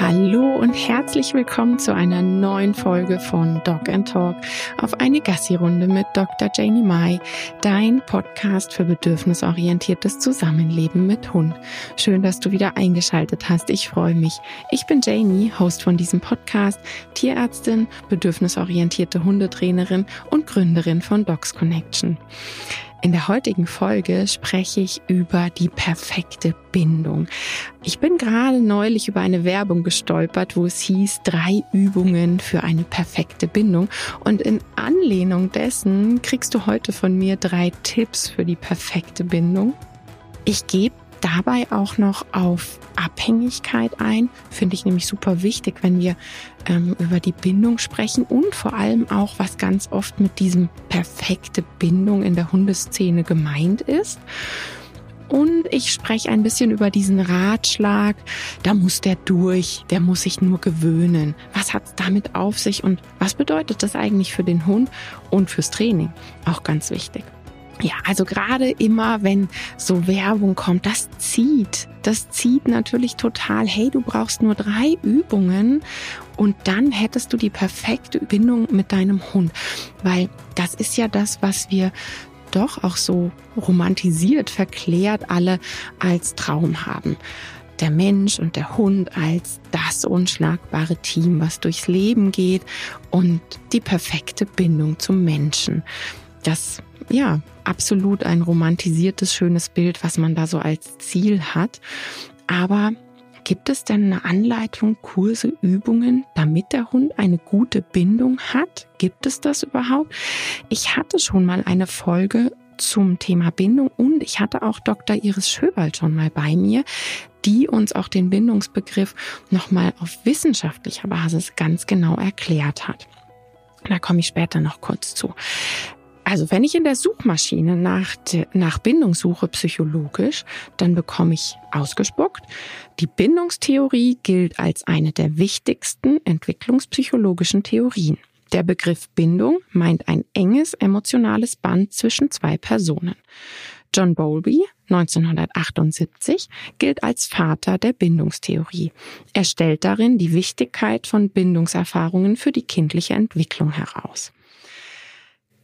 Hallo und herzlich willkommen zu einer neuen Folge von Dog and Talk auf eine Gassi-Runde mit Dr. Janie Mai, dein Podcast für bedürfnisorientiertes Zusammenleben mit Hund. Schön, dass du wieder eingeschaltet hast. Ich freue mich. Ich bin Janie, Host von diesem Podcast, Tierärztin, bedürfnisorientierte Hundetrainerin und Gründerin von Dogs Connection. In der heutigen Folge spreche ich über die perfekte Bindung. Ich bin gerade neulich über eine Werbung gestolpert, wo es hieß, drei Übungen für eine perfekte Bindung. Und in Anlehnung dessen kriegst du heute von mir drei Tipps für die perfekte Bindung. Ich gebe dabei auch noch auf Abhängigkeit ein. Finde ich nämlich super wichtig, wenn wir ähm, über die Bindung sprechen und vor allem auch, was ganz oft mit diesem perfekte Bindung in der Hundeszene gemeint ist. Und ich spreche ein bisschen über diesen Ratschlag, da muss der durch, der muss sich nur gewöhnen. Was hat es damit auf sich und was bedeutet das eigentlich für den Hund und fürs Training? Auch ganz wichtig. Ja, also gerade immer, wenn so Werbung kommt, das zieht. Das zieht natürlich total. Hey, du brauchst nur drei Übungen und dann hättest du die perfekte Bindung mit deinem Hund. Weil das ist ja das, was wir doch auch so romantisiert, verklärt alle als Traum haben der Mensch und der Hund als das unschlagbare Team, was durchs Leben geht und die perfekte Bindung zum Menschen. Das ja, absolut ein romantisiertes, schönes Bild, was man da so als Ziel hat. Aber gibt es denn eine Anleitung, Kurse, Übungen, damit der Hund eine gute Bindung hat? Gibt es das überhaupt? Ich hatte schon mal eine Folge zum Thema Bindung und ich hatte auch Dr. Iris Schöwald schon mal bei mir, die uns auch den Bindungsbegriff nochmal auf wissenschaftlicher Basis ganz genau erklärt hat. Da komme ich später noch kurz zu. Also wenn ich in der Suchmaschine nach, nach Bindung suche psychologisch, dann bekomme ich ausgespuckt, die Bindungstheorie gilt als eine der wichtigsten entwicklungspsychologischen Theorien. Der Begriff Bindung meint ein enges emotionales Band zwischen zwei Personen. John Bowlby, 1978, gilt als Vater der Bindungstheorie. Er stellt darin die Wichtigkeit von Bindungserfahrungen für die kindliche Entwicklung heraus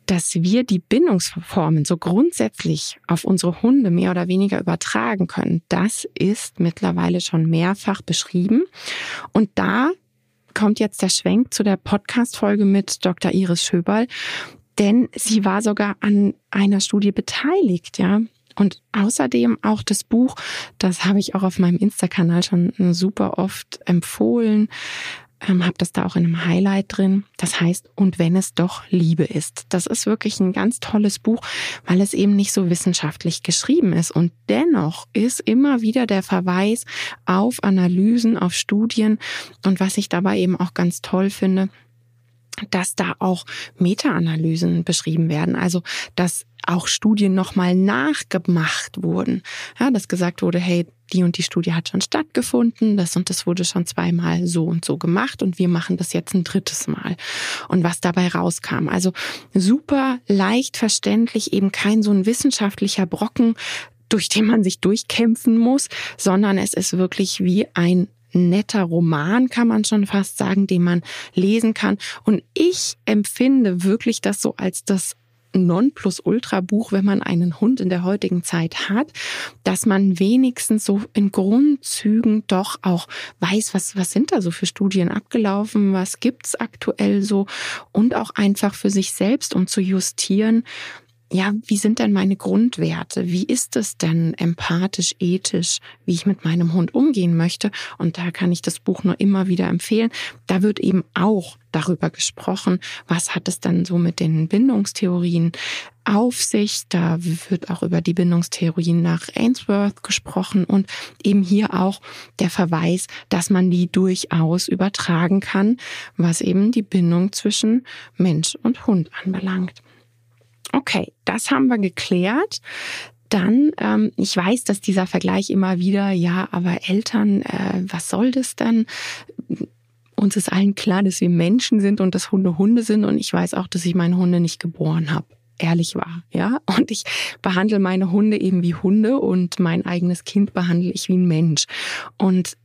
dass wir die Bindungsformen so grundsätzlich auf unsere Hunde mehr oder weniger übertragen können, das ist mittlerweile schon mehrfach beschrieben. Und da kommt jetzt der Schwenk zu der Podcast-Folge mit Dr. Iris Schöberl, denn sie war sogar an einer Studie beteiligt, ja. Und außerdem auch das Buch, das habe ich auch auf meinem Insta-Kanal schon super oft empfohlen, ähm, habe das da auch in einem Highlight drin. Das heißt, und wenn es doch Liebe ist. Das ist wirklich ein ganz tolles Buch, weil es eben nicht so wissenschaftlich geschrieben ist. Und dennoch ist immer wieder der Verweis auf Analysen, auf Studien. Und was ich dabei eben auch ganz toll finde, dass da auch Meta-Analysen beschrieben werden. Also, dass auch Studien nochmal nachgemacht wurden. Ja, dass gesagt wurde, hey, die und die Studie hat schon stattgefunden, das und das wurde schon zweimal so und so gemacht und wir machen das jetzt ein drittes Mal. Und was dabei rauskam. Also super leicht verständlich, eben kein so ein wissenschaftlicher Brocken, durch den man sich durchkämpfen muss, sondern es ist wirklich wie ein netter Roman, kann man schon fast sagen, den man lesen kann. Und ich empfinde wirklich das so als das Nonplusultra-Buch, wenn man einen Hund in der heutigen Zeit hat, dass man wenigstens so in Grundzügen doch auch weiß, was, was sind da so für Studien abgelaufen, was gibt's aktuell so und auch einfach für sich selbst, um zu justieren, ja, wie sind denn meine Grundwerte? Wie ist es denn empathisch, ethisch, wie ich mit meinem Hund umgehen möchte? Und da kann ich das Buch nur immer wieder empfehlen. Da wird eben auch darüber gesprochen, was hat es denn so mit den Bindungstheorien auf sich. Da wird auch über die Bindungstheorien nach Ainsworth gesprochen und eben hier auch der Verweis, dass man die durchaus übertragen kann, was eben die Bindung zwischen Mensch und Hund anbelangt. Okay, das haben wir geklärt. Dann, ähm, ich weiß, dass dieser Vergleich immer wieder, ja, aber Eltern, äh, was soll das denn? Uns ist allen klar, dass wir Menschen sind und dass Hunde Hunde sind. Und ich weiß auch, dass ich meine Hunde nicht geboren habe ehrlich war, ja. Und ich behandle meine Hunde eben wie Hunde und mein eigenes Kind behandle ich wie ein Mensch. Und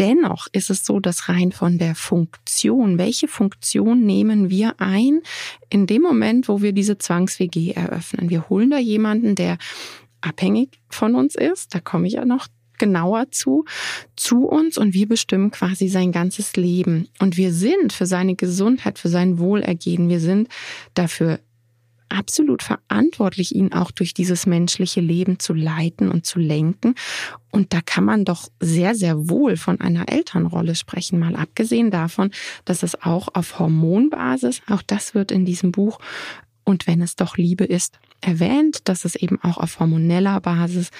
dennoch ist es so, dass rein von der Funktion, welche Funktion nehmen wir ein in dem Moment, wo wir diese Zwangs-WG eröffnen? Wir holen da jemanden, der abhängig von uns ist, da komme ich ja noch genauer zu, zu uns und wir bestimmen quasi sein ganzes Leben. Und wir sind für seine Gesundheit, für sein Wohlergehen, wir sind dafür absolut verantwortlich, ihn auch durch dieses menschliche Leben zu leiten und zu lenken. Und da kann man doch sehr, sehr wohl von einer Elternrolle sprechen, mal abgesehen davon, dass es auch auf Hormonbasis, auch das wird in diesem Buch und wenn es doch Liebe ist, erwähnt, dass es eben auch auf hormoneller Basis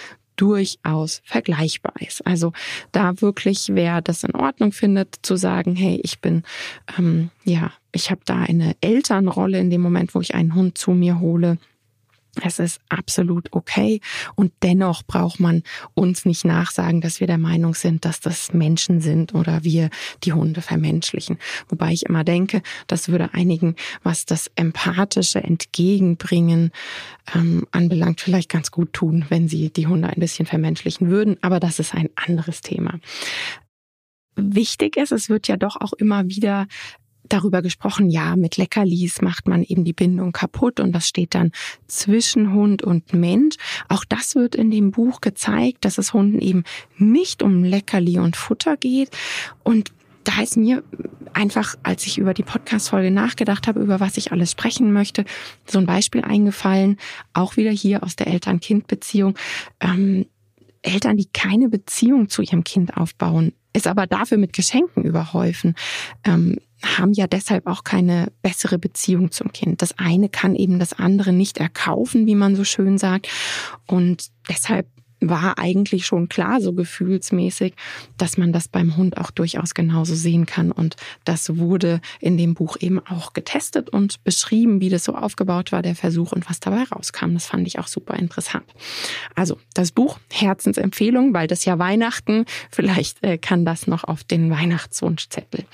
durchaus vergleichbar ist. Also da wirklich, wer das in Ordnung findet, zu sagen, hey, ich bin, ähm, ja, ich habe da eine Elternrolle in dem Moment, wo ich einen Hund zu mir hole, es ist absolut okay und dennoch braucht man uns nicht nachsagen, dass wir der Meinung sind, dass das Menschen sind oder wir die Hunde vermenschlichen. Wobei ich immer denke, das würde einigen, was das empathische Entgegenbringen ähm, anbelangt, vielleicht ganz gut tun, wenn sie die Hunde ein bisschen vermenschlichen würden. Aber das ist ein anderes Thema wichtig ist, es wird ja doch auch immer wieder darüber gesprochen, ja, mit Leckerlis macht man eben die Bindung kaputt und das steht dann zwischen Hund und Mensch. Auch das wird in dem Buch gezeigt, dass es Hunden eben nicht um Leckerli und Futter geht und da ist mir einfach, als ich über die Podcast-Folge nachgedacht habe, über was ich alles sprechen möchte, so ein Beispiel eingefallen, auch wieder hier aus der Eltern-Kind-Beziehung. Ähm, Eltern, die keine Beziehung zu ihrem Kind aufbauen, ist aber dafür mit Geschenken überhäufen. Ähm, haben ja deshalb auch keine bessere Beziehung zum Kind. Das eine kann eben das andere nicht erkaufen, wie man so schön sagt. Und deshalb war eigentlich schon klar, so gefühlsmäßig, dass man das beim Hund auch durchaus genauso sehen kann. Und das wurde in dem Buch eben auch getestet und beschrieben, wie das so aufgebaut war, der Versuch und was dabei rauskam. Das fand ich auch super interessant. Also das Buch, Herzensempfehlung, weil das ja Weihnachten, vielleicht äh, kann das noch auf den Weihnachtswunschzettel.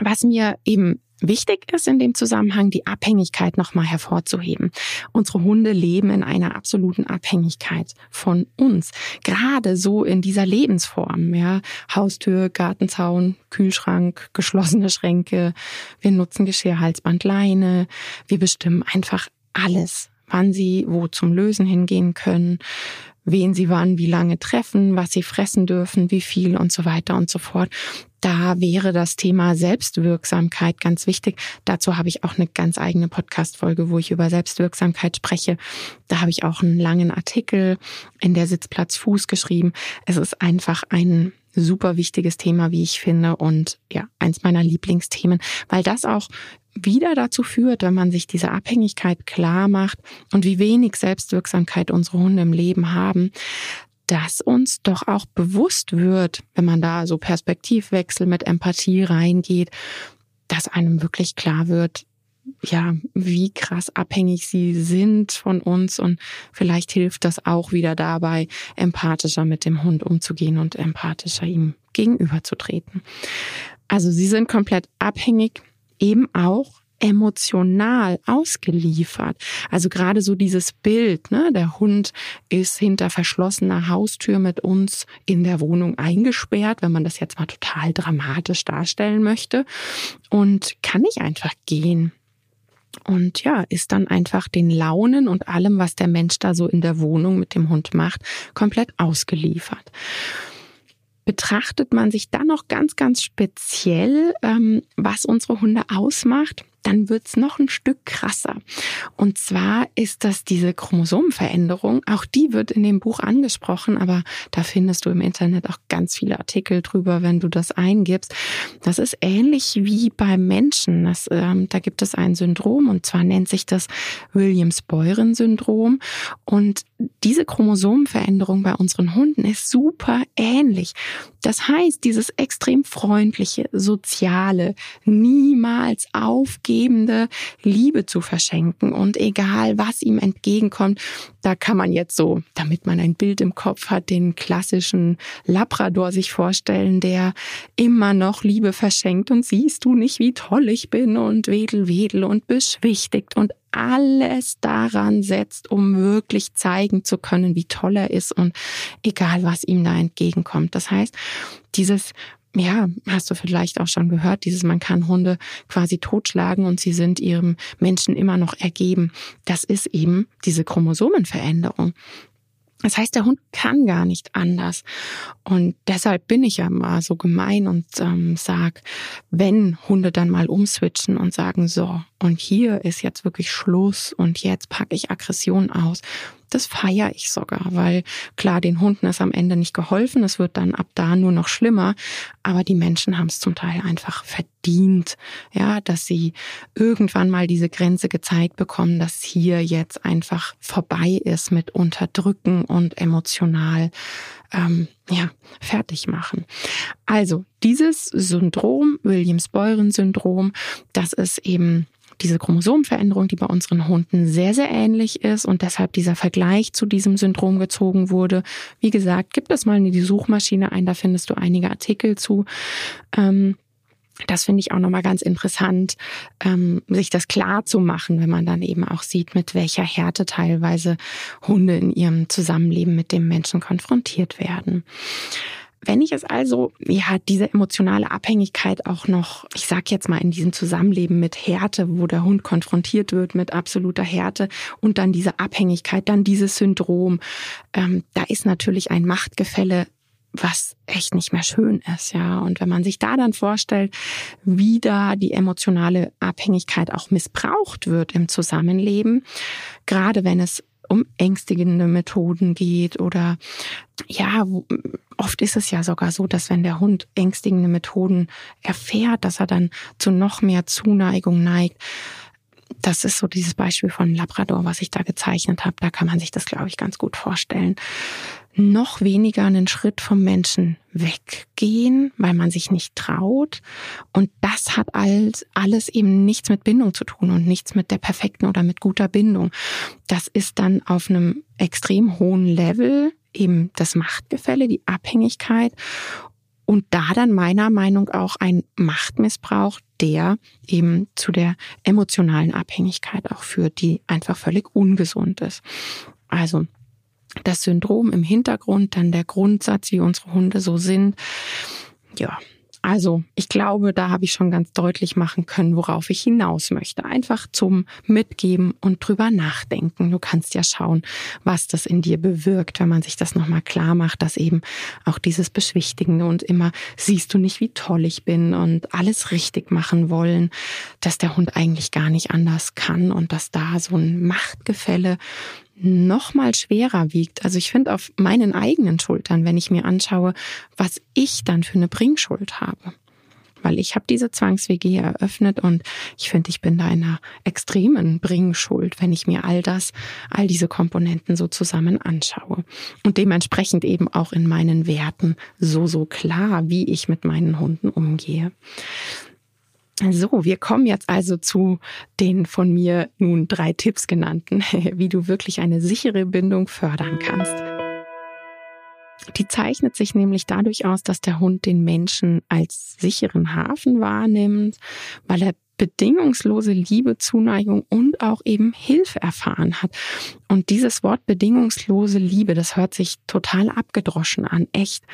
Was mir eben Wichtig ist in dem Zusammenhang, die Abhängigkeit nochmal hervorzuheben. Unsere Hunde leben in einer absoluten Abhängigkeit von uns. Gerade so in dieser Lebensform, ja. Haustür, Gartenzaun, Kühlschrank, geschlossene Schränke. Wir nutzen Geschirrhalsband, Leine. Wir bestimmen einfach alles wann sie wo zum Lösen hingehen können, wen sie wann wie lange treffen, was sie fressen dürfen, wie viel und so weiter und so fort. Da wäre das Thema Selbstwirksamkeit ganz wichtig. Dazu habe ich auch eine ganz eigene Podcast-Folge, wo ich über Selbstwirksamkeit spreche. Da habe ich auch einen langen Artikel in der Sitzplatz Fuß geschrieben. Es ist einfach ein super wichtiges Thema, wie ich finde, und ja, eins meiner Lieblingsthemen, weil das auch wieder dazu führt, wenn man sich diese Abhängigkeit klar macht und wie wenig Selbstwirksamkeit unsere Hunde im Leben haben, dass uns doch auch bewusst wird, wenn man da so Perspektivwechsel mit Empathie reingeht, dass einem wirklich klar wird, ja, wie krass abhängig sie sind von uns und vielleicht hilft das auch wieder dabei, empathischer mit dem Hund umzugehen und empathischer ihm gegenüberzutreten. Also sie sind komplett abhängig eben auch emotional ausgeliefert. Also gerade so dieses Bild, ne, der Hund ist hinter verschlossener Haustür mit uns in der Wohnung eingesperrt, wenn man das jetzt mal total dramatisch darstellen möchte und kann nicht einfach gehen. Und ja, ist dann einfach den Launen und allem, was der Mensch da so in der Wohnung mit dem Hund macht, komplett ausgeliefert betrachtet man sich dann noch ganz, ganz speziell, ähm, was unsere Hunde ausmacht, dann wird's noch ein Stück krasser. Und zwar ist das diese Chromosomenveränderung. Auch die wird in dem Buch angesprochen, aber da findest du im Internet auch ganz viele Artikel drüber, wenn du das eingibst. Das ist ähnlich wie beim Menschen. Das, ähm, da gibt es ein Syndrom und zwar nennt sich das Williams-Beuren-Syndrom. Und diese Chromosomenveränderung bei unseren Hunden ist super ähnlich. Das heißt, dieses extrem freundliche, soziale, niemals aufgeben, hingebende Liebe zu verschenken. Und egal, was ihm entgegenkommt, da kann man jetzt so, damit man ein Bild im Kopf hat, den klassischen Labrador sich vorstellen, der immer noch Liebe verschenkt und siehst du nicht, wie toll ich bin und wedel, wedel und beschwichtigt und alles daran setzt, um wirklich zeigen zu können, wie toll er ist und egal, was ihm da entgegenkommt. Das heißt, dieses ja, hast du vielleicht auch schon gehört, dieses man kann Hunde quasi totschlagen und sie sind ihrem Menschen immer noch ergeben. Das ist eben diese Chromosomenveränderung. Das heißt, der Hund kann gar nicht anders. Und deshalb bin ich ja mal so gemein und ähm, sag, wenn Hunde dann mal umswitchen und sagen, so, und hier ist jetzt wirklich Schluss und jetzt packe ich Aggression aus, das feiere ich sogar, weil klar, den Hunden ist am Ende nicht geholfen, es wird dann ab da nur noch schlimmer, aber die Menschen haben es zum Teil einfach verdient, ja, dass sie irgendwann mal diese Grenze gezeigt bekommen, dass hier jetzt einfach vorbei ist mit Unterdrücken und emotional ähm, ja, fertig machen. Also dieses Syndrom, Williams-Beuren-Syndrom, das ist eben diese Chromosomenveränderung, die bei unseren Hunden sehr, sehr ähnlich ist und deshalb dieser Vergleich zu diesem Syndrom gezogen wurde. Wie gesagt, gib das mal in die Suchmaschine ein, da findest du einige Artikel zu. Ähm, das finde ich auch nochmal ganz interessant, ähm, sich das klar zu machen, wenn man dann eben auch sieht, mit welcher Härte teilweise Hunde in ihrem Zusammenleben mit dem Menschen konfrontiert werden. Wenn ich es also, ja, diese emotionale Abhängigkeit auch noch, ich sag jetzt mal in diesem Zusammenleben mit Härte, wo der Hund konfrontiert wird mit absoluter Härte und dann diese Abhängigkeit, dann dieses Syndrom, ähm, da ist natürlich ein Machtgefälle was echt nicht mehr schön ist, ja. Und wenn man sich da dann vorstellt, wie da die emotionale Abhängigkeit auch missbraucht wird im Zusammenleben, gerade wenn es um ängstigende Methoden geht oder ja, oft ist es ja sogar so, dass wenn der Hund ängstigende Methoden erfährt, dass er dann zu noch mehr Zuneigung neigt. Das ist so dieses Beispiel von Labrador, was ich da gezeichnet habe. Da kann man sich das, glaube ich, ganz gut vorstellen noch weniger einen Schritt vom Menschen weggehen, weil man sich nicht traut. Und das hat alles, alles eben nichts mit Bindung zu tun und nichts mit der perfekten oder mit guter Bindung. Das ist dann auf einem extrem hohen Level eben das Machtgefälle, die Abhängigkeit und da dann meiner Meinung auch ein Machtmissbrauch, der eben zu der emotionalen Abhängigkeit auch führt, die einfach völlig ungesund ist. Also das Syndrom im Hintergrund, dann der Grundsatz, wie unsere Hunde so sind. Ja, also ich glaube, da habe ich schon ganz deutlich machen können, worauf ich hinaus möchte. Einfach zum Mitgeben und drüber nachdenken. Du kannst ja schauen, was das in dir bewirkt, wenn man sich das nochmal klar macht, dass eben auch dieses Beschwichtigende und immer siehst du nicht, wie toll ich bin und alles richtig machen wollen, dass der Hund eigentlich gar nicht anders kann und dass da so ein Machtgefälle noch mal schwerer wiegt. Also ich finde auf meinen eigenen Schultern, wenn ich mir anschaue, was ich dann für eine Bringschuld habe. Weil ich habe diese Zwangs-WG eröffnet und ich finde, ich bin da in einer extremen Bringschuld, wenn ich mir all das, all diese Komponenten so zusammen anschaue. Und dementsprechend eben auch in meinen Werten so, so klar, wie ich mit meinen Hunden umgehe. So, wir kommen jetzt also zu den von mir nun drei Tipps genannten, wie du wirklich eine sichere Bindung fördern kannst. Die zeichnet sich nämlich dadurch aus, dass der Hund den Menschen als sicheren Hafen wahrnimmt, weil er bedingungslose Liebe, Zuneigung und auch eben Hilfe erfahren hat. Und dieses Wort bedingungslose Liebe, das hört sich total abgedroschen an, echt.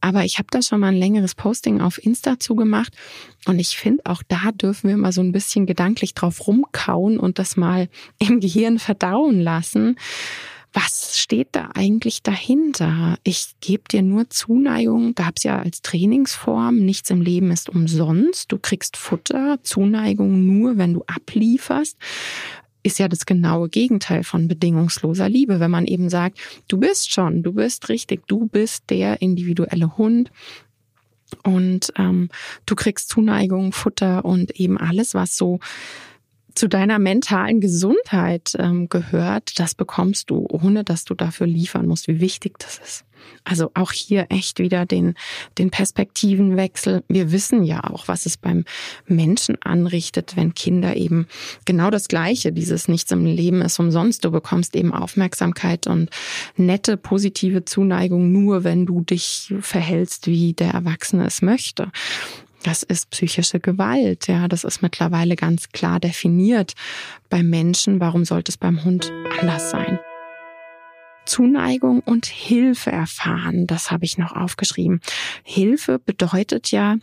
Aber ich habe da schon mal ein längeres Posting auf Insta zugemacht und ich finde, auch da dürfen wir mal so ein bisschen gedanklich drauf rumkauen und das mal im Gehirn verdauen lassen was steht da eigentlich dahinter? Ich gebe dir nur Zuneigung, gab es ja als Trainingsform, nichts im Leben ist umsonst, du kriegst Futter, Zuneigung nur, wenn du ablieferst. Ist ja das genaue Gegenteil von bedingungsloser Liebe, wenn man eben sagt, du bist schon, du bist richtig, du bist der individuelle Hund und ähm, du kriegst Zuneigung, Futter und eben alles, was so zu deiner mentalen Gesundheit ähm, gehört, das bekommst du, ohne dass du dafür liefern musst, wie wichtig das ist. Also auch hier echt wieder den, den Perspektivenwechsel. Wir wissen ja auch, was es beim Menschen anrichtet, wenn Kinder eben genau das Gleiche, dieses Nichts im Leben ist umsonst. Du bekommst eben Aufmerksamkeit und nette, positive Zuneigung nur, wenn du dich verhältst, wie der Erwachsene es möchte. Das ist psychische Gewalt. Ja, das ist mittlerweile ganz klar definiert beim Menschen. Warum sollte es beim Hund anders sein? Zuneigung und Hilfe erfahren. Das habe ich noch aufgeschrieben. Hilfe bedeutet ja,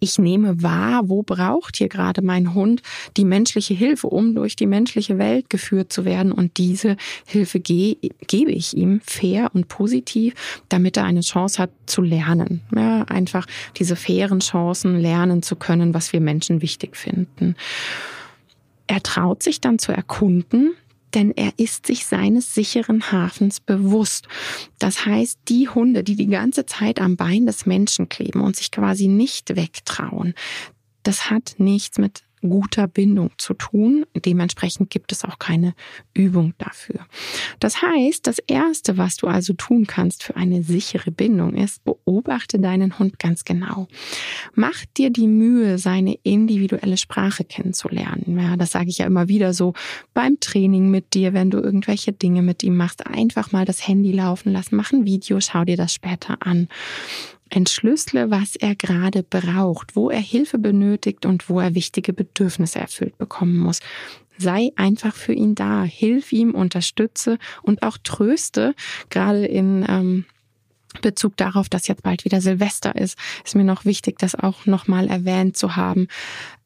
ich nehme wahr, wo braucht hier gerade mein Hund die menschliche Hilfe, um durch die menschliche Welt geführt zu werden. Und diese Hilfe ge gebe ich ihm fair und positiv, damit er eine Chance hat zu lernen. Ja, einfach diese fairen Chancen lernen zu können, was wir Menschen wichtig finden. Er traut sich dann zu erkunden, denn er ist sich seines sicheren Hafens bewusst. Das heißt, die Hunde, die die ganze Zeit am Bein des Menschen kleben und sich quasi nicht wegtrauen, das hat nichts mit guter Bindung zu tun. Dementsprechend gibt es auch keine Übung dafür. Das heißt, das Erste, was du also tun kannst für eine sichere Bindung ist, beobachte deinen Hund ganz genau. Mach dir die Mühe, seine individuelle Sprache kennenzulernen. Ja, das sage ich ja immer wieder so beim Training mit dir, wenn du irgendwelche Dinge mit ihm machst. Einfach mal das Handy laufen lassen, mach ein Video, schau dir das später an. Entschlüssele, was er gerade braucht, wo er Hilfe benötigt und wo er wichtige Bedürfnisse erfüllt bekommen muss. Sei einfach für ihn da, hilf ihm, unterstütze und auch tröste, gerade in ähm, Bezug darauf, dass jetzt bald wieder Silvester ist, ist mir noch wichtig, das auch nochmal erwähnt zu haben,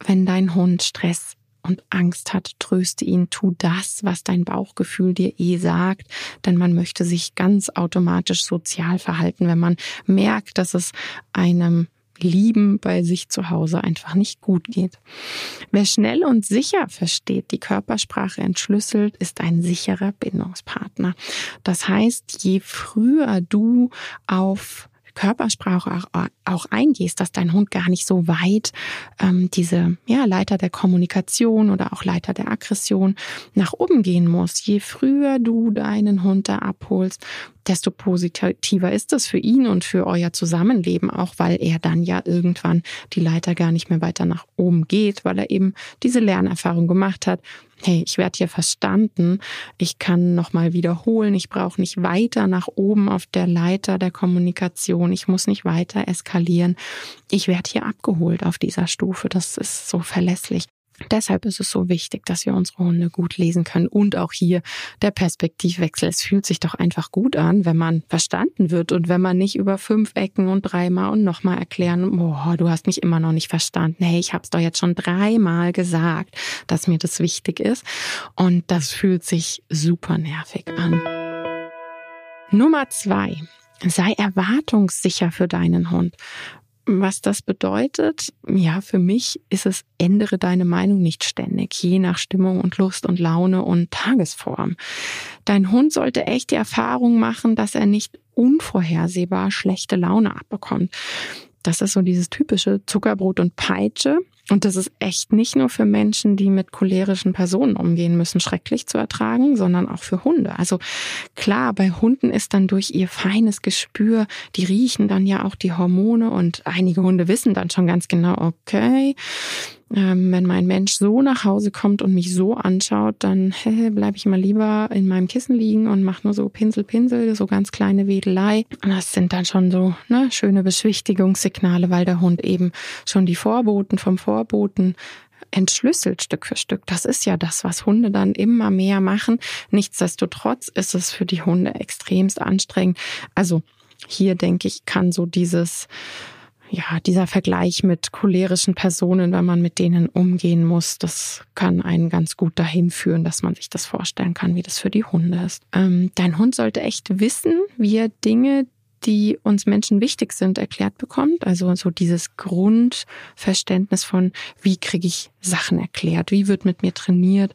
wenn dein Hund Stress und Angst hat, tröste ihn, tu das, was dein Bauchgefühl dir eh sagt, denn man möchte sich ganz automatisch sozial verhalten, wenn man merkt, dass es einem Lieben bei sich zu Hause einfach nicht gut geht. Wer schnell und sicher versteht, die Körpersprache entschlüsselt, ist ein sicherer Bindungspartner. Das heißt, je früher du auf Körpersprache auch, auch eingehst, dass dein Hund gar nicht so weit ähm, diese ja, Leiter der Kommunikation oder auch Leiter der Aggression nach oben gehen muss. Je früher du deinen Hund da abholst, desto positiver ist es für ihn und für euer Zusammenleben, auch weil er dann ja irgendwann die Leiter gar nicht mehr weiter nach oben geht, weil er eben diese Lernerfahrung gemacht hat. Hey, ich werde hier verstanden, ich kann nochmal wiederholen, ich brauche nicht weiter nach oben auf der Leiter der Kommunikation, ich muss nicht weiter eskalieren, ich werde hier abgeholt auf dieser Stufe, das ist so verlässlich. Deshalb ist es so wichtig, dass wir unsere Hunde gut lesen können und auch hier der Perspektivwechsel. Es fühlt sich doch einfach gut an, wenn man verstanden wird und wenn man nicht über fünf Ecken und dreimal und nochmal erklären, boah, du hast mich immer noch nicht verstanden. Hey, ich habe es doch jetzt schon dreimal gesagt, dass mir das wichtig ist und das fühlt sich super nervig an. Nummer zwei. Sei erwartungssicher für deinen Hund. Was das bedeutet, ja, für mich ist es, ändere deine Meinung nicht ständig, je nach Stimmung und Lust und Laune und Tagesform. Dein Hund sollte echt die Erfahrung machen, dass er nicht unvorhersehbar schlechte Laune abbekommt. Das ist so dieses typische Zuckerbrot und Peitsche. Und das ist echt nicht nur für Menschen, die mit cholerischen Personen umgehen müssen, schrecklich zu ertragen, sondern auch für Hunde. Also klar, bei Hunden ist dann durch ihr feines Gespür, die riechen dann ja auch die Hormone und einige Hunde wissen dann schon ganz genau, okay, ähm, wenn mein Mensch so nach Hause kommt und mich so anschaut, dann bleibe ich mal lieber in meinem Kissen liegen und mache nur so Pinsel, Pinsel, so ganz kleine Wedelei. Und das sind dann schon so ne, schöne Beschwichtigungssignale, weil der Hund eben schon die Vorboten vom Vorboten entschlüsselt Stück für Stück. Das ist ja das, was Hunde dann immer mehr machen. Nichtsdestotrotz ist es für die Hunde extremst anstrengend. Also hier denke ich, kann so dieses ja, dieser Vergleich mit cholerischen Personen, wenn man mit denen umgehen muss, das kann einen ganz gut dahin führen, dass man sich das vorstellen kann, wie das für die Hunde ist. Ähm, dein Hund sollte echt wissen, wie er Dinge, die uns Menschen wichtig sind, erklärt bekommt. Also so dieses Grundverständnis von, wie kriege ich Sachen erklärt, wie wird mit mir trainiert,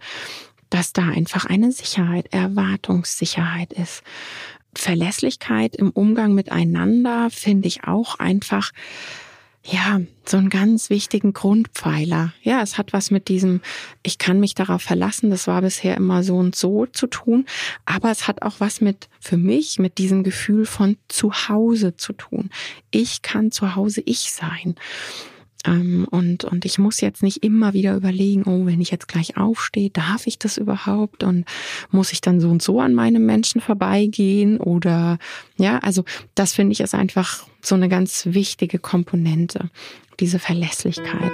dass da einfach eine Sicherheit, Erwartungssicherheit ist. Verlässlichkeit im Umgang miteinander finde ich auch einfach ja, so einen ganz wichtigen Grundpfeiler. Ja, es hat was mit diesem, ich kann mich darauf verlassen, das war bisher immer so und so zu tun, aber es hat auch was mit, für mich, mit diesem Gefühl von Zuhause zu tun. Ich kann zu Hause ich sein. Ähm, und, und ich muss jetzt nicht immer wieder überlegen, oh, wenn ich jetzt gleich aufstehe, darf ich das überhaupt? Und muss ich dann so und so an meinem Menschen vorbeigehen? Oder ja, also das finde ich ist einfach so eine ganz wichtige Komponente, diese Verlässlichkeit.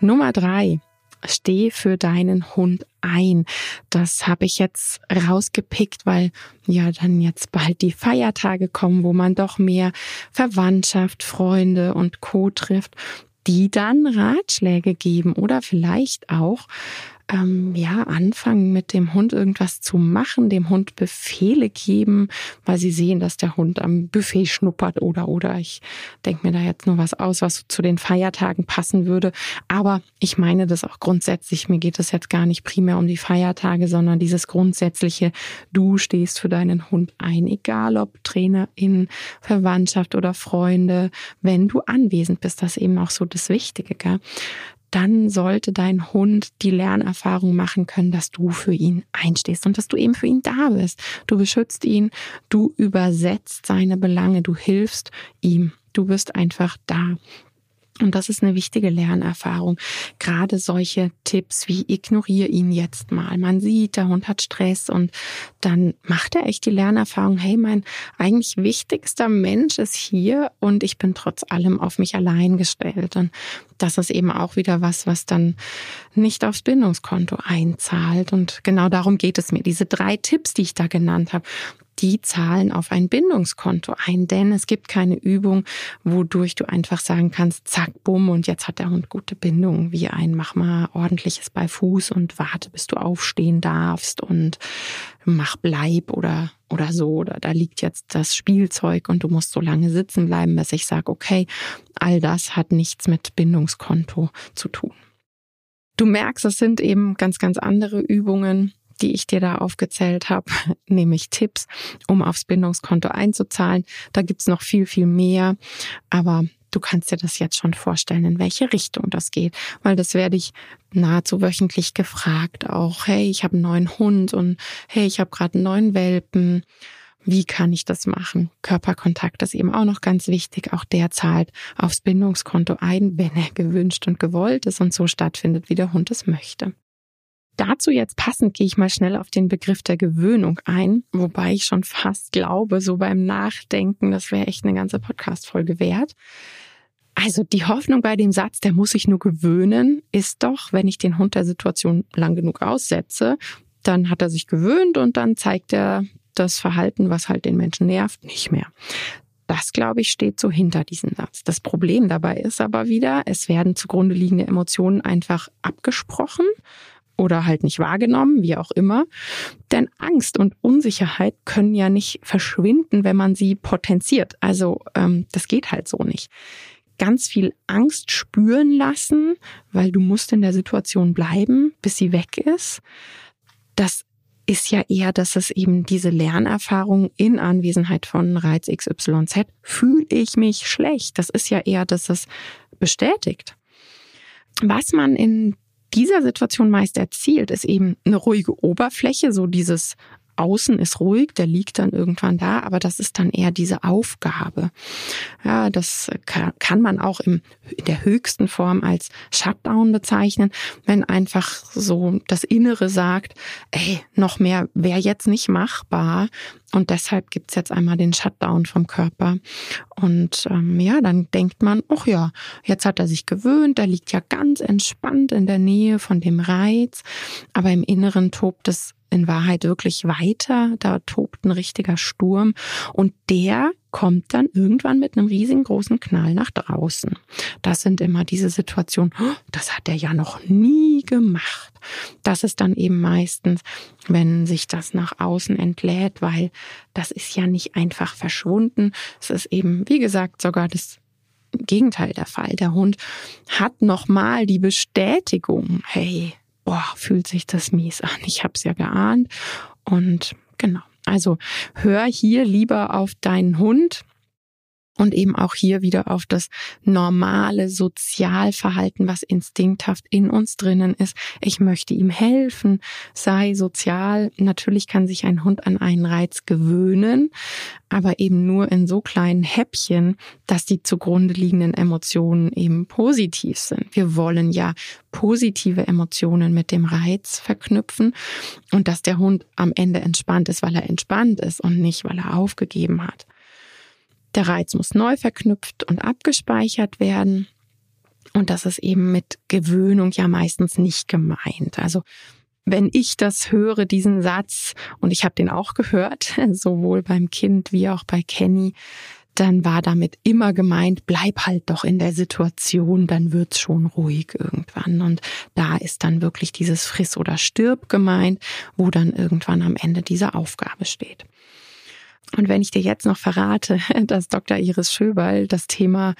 Nummer drei. Steh für deinen Hund ein. Das habe ich jetzt rausgepickt, weil ja dann jetzt bald die Feiertage kommen, wo man doch mehr Verwandtschaft, Freunde und Co trifft, die dann Ratschläge geben oder vielleicht auch ähm, ja, anfangen mit dem Hund irgendwas zu machen, dem Hund Befehle geben, weil sie sehen, dass der Hund am Buffet schnuppert oder oder ich denke mir da jetzt nur was aus, was zu den Feiertagen passen würde. Aber ich meine das auch grundsätzlich. Mir geht es jetzt gar nicht primär um die Feiertage, sondern dieses grundsätzliche, du stehst für deinen Hund ein, egal ob Trainerin, Verwandtschaft oder Freunde, wenn du anwesend bist, das ist eben auch so das Wichtige. Gell? Dann sollte dein Hund die Lernerfahrung machen können, dass du für ihn einstehst und dass du eben für ihn da bist. Du beschützt ihn, du übersetzt seine Belange, du hilfst ihm, du bist einfach da. Und das ist eine wichtige Lernerfahrung. Gerade solche Tipps wie ignoriere ihn jetzt mal. Man sieht, der Hund hat Stress und dann macht er echt die Lernerfahrung, hey, mein eigentlich wichtigster Mensch ist hier und ich bin trotz allem auf mich allein gestellt. Und das ist eben auch wieder was, was dann nicht aufs Bindungskonto einzahlt. Und genau darum geht es mir. Diese drei Tipps, die ich da genannt habe, die zahlen auf ein Bindungskonto ein, denn es gibt keine Übung, wodurch du einfach sagen kannst, zack, bumm, und jetzt hat der Hund gute Bindung, wie ein mach mal ordentliches bei Fuß und warte, bis du aufstehen darfst und mach bleib oder oder so. Oder da liegt jetzt das Spielzeug und du musst so lange sitzen bleiben, bis ich sage, okay, all das hat nichts mit Bindungskonto zu tun. Du merkst, es sind eben ganz, ganz andere Übungen, die ich dir da aufgezählt habe, nämlich Tipps, um aufs Bindungskonto einzuzahlen. Da gibt's noch viel, viel mehr, aber du kannst dir das jetzt schon vorstellen, in welche Richtung das geht, weil das werde ich nahezu wöchentlich gefragt, auch hey, ich habe einen neuen Hund und hey, ich habe gerade einen neuen Welpen. Wie kann ich das machen? Körperkontakt ist eben auch noch ganz wichtig. Auch der zahlt aufs Bindungskonto ein, wenn er gewünscht und gewollt ist und so stattfindet, wie der Hund es möchte. Dazu jetzt passend gehe ich mal schnell auf den Begriff der Gewöhnung ein, wobei ich schon fast glaube, so beim Nachdenken, das wäre echt eine ganze Podcast-Folge wert. Also die Hoffnung bei dem Satz, der muss sich nur gewöhnen, ist doch, wenn ich den Hund der Situation lang genug aussetze, dann hat er sich gewöhnt und dann zeigt er das Verhalten, was halt den Menschen nervt, nicht mehr. Das, glaube ich, steht so hinter diesem Satz. Das Problem dabei ist aber wieder, es werden zugrunde liegende Emotionen einfach abgesprochen oder halt nicht wahrgenommen, wie auch immer. Denn Angst und Unsicherheit können ja nicht verschwinden, wenn man sie potenziert. Also ähm, das geht halt so nicht. Ganz viel Angst spüren lassen, weil du musst in der Situation bleiben, bis sie weg ist. Das ist ja eher, dass es eben diese Lernerfahrung in Anwesenheit von Reiz XYZ fühle ich mich schlecht. Das ist ja eher, dass es bestätigt. Was man in dieser Situation meist erzielt, ist eben eine ruhige Oberfläche, so dieses Außen ist ruhig, der liegt dann irgendwann da, aber das ist dann eher diese Aufgabe. Ja, das kann man auch im, in der höchsten Form als Shutdown bezeichnen, wenn einfach so das Innere sagt, ey, noch mehr wäre jetzt nicht machbar und deshalb gibt's jetzt einmal den Shutdown vom Körper. Und ähm, ja, dann denkt man, ach ja, jetzt hat er sich gewöhnt, er liegt ja ganz entspannt in der Nähe von dem Reiz, aber im Inneren tobt es in Wahrheit wirklich weiter. Da tobt ein richtiger Sturm und der kommt dann irgendwann mit einem riesengroßen Knall nach draußen. Das sind immer diese Situationen, oh, das hat er ja noch nie gemacht. Das ist dann eben meistens, wenn sich das nach außen entlädt, weil das ist ja nicht einfach verschwunden. Es ist eben, wie gesagt, sogar das Gegenteil der Fall. Der Hund hat nochmal die Bestätigung, hey, boah, fühlt sich das mies an. Ich habe es ja geahnt. Und genau. Also hör hier lieber auf deinen Hund. Und eben auch hier wieder auf das normale Sozialverhalten, was instinkthaft in uns drinnen ist. Ich möchte ihm helfen, sei sozial. Natürlich kann sich ein Hund an einen Reiz gewöhnen, aber eben nur in so kleinen Häppchen, dass die zugrunde liegenden Emotionen eben positiv sind. Wir wollen ja positive Emotionen mit dem Reiz verknüpfen und dass der Hund am Ende entspannt ist, weil er entspannt ist und nicht, weil er aufgegeben hat. Der Reiz muss neu verknüpft und abgespeichert werden. Und das ist eben mit Gewöhnung ja meistens nicht gemeint. Also wenn ich das höre, diesen Satz, und ich habe den auch gehört, sowohl beim Kind wie auch bei Kenny, dann war damit immer gemeint, bleib halt doch in der Situation, dann wird's schon ruhig irgendwann. Und da ist dann wirklich dieses Friss oder stirb gemeint, wo dann irgendwann am Ende diese Aufgabe steht. Und wenn ich dir jetzt noch verrate, dass Dr. Iris Schöberl das Thema,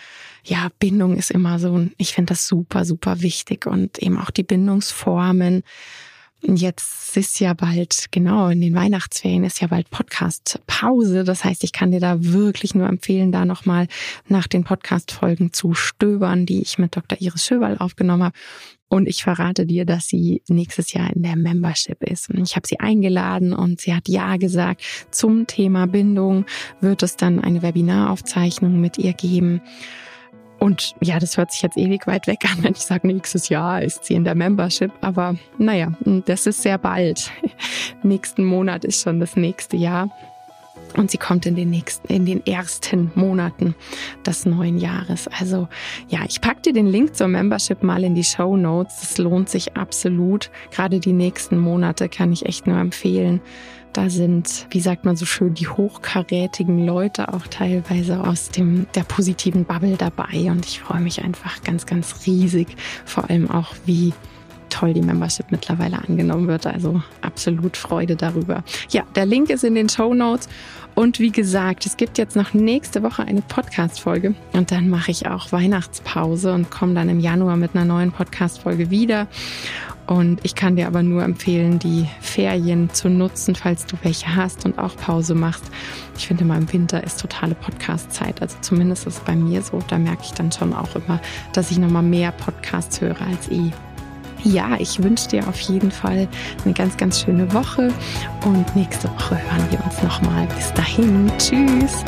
ja, Bindung ist immer so, ich finde das super, super wichtig und eben auch die Bindungsformen. Jetzt ist ja bald, genau, in den Weihnachtsferien ist ja bald Podcast-Pause. Das heißt, ich kann dir da wirklich nur empfehlen, da nochmal nach den Podcast-Folgen zu stöbern, die ich mit Dr. Iris Schöberl aufgenommen habe. Und ich verrate dir, dass sie nächstes Jahr in der Membership ist. Und ich habe sie eingeladen und sie hat Ja gesagt. Zum Thema Bindung wird es dann eine Webinaraufzeichnung mit ihr geben. Und ja, das hört sich jetzt ewig weit weg an, wenn ich sage, nächstes Jahr ist sie in der Membership. Aber naja, das ist sehr bald. Nächsten Monat ist schon das nächste Jahr. Und sie kommt in den nächsten, in den ersten Monaten des neuen Jahres. Also ja, ich pack dir den Link zur Membership mal in die Show Notes. Das lohnt sich absolut. Gerade die nächsten Monate kann ich echt nur empfehlen. Da sind, wie sagt man so schön, die hochkarätigen Leute auch teilweise aus dem, der positiven Bubble dabei. Und ich freue mich einfach ganz, ganz riesig. Vor allem auch, wie toll die Membership mittlerweile angenommen wird. Also absolut Freude darüber. Ja, der Link ist in den Show Notes. Und wie gesagt, es gibt jetzt noch nächste Woche eine Podcast-Folge und dann mache ich auch Weihnachtspause und komme dann im Januar mit einer neuen Podcast-Folge wieder. Und ich kann dir aber nur empfehlen, die Ferien zu nutzen, falls du welche hast und auch Pause machst. Ich finde immer im Winter ist totale Podcast-Zeit. Also zumindest ist es bei mir so. Da merke ich dann schon auch immer, dass ich nochmal mehr Podcasts höre als eh. Ja, ich wünsche dir auf jeden Fall eine ganz, ganz schöne Woche und nächste Woche hören wir uns nochmal. Bis dahin, tschüss.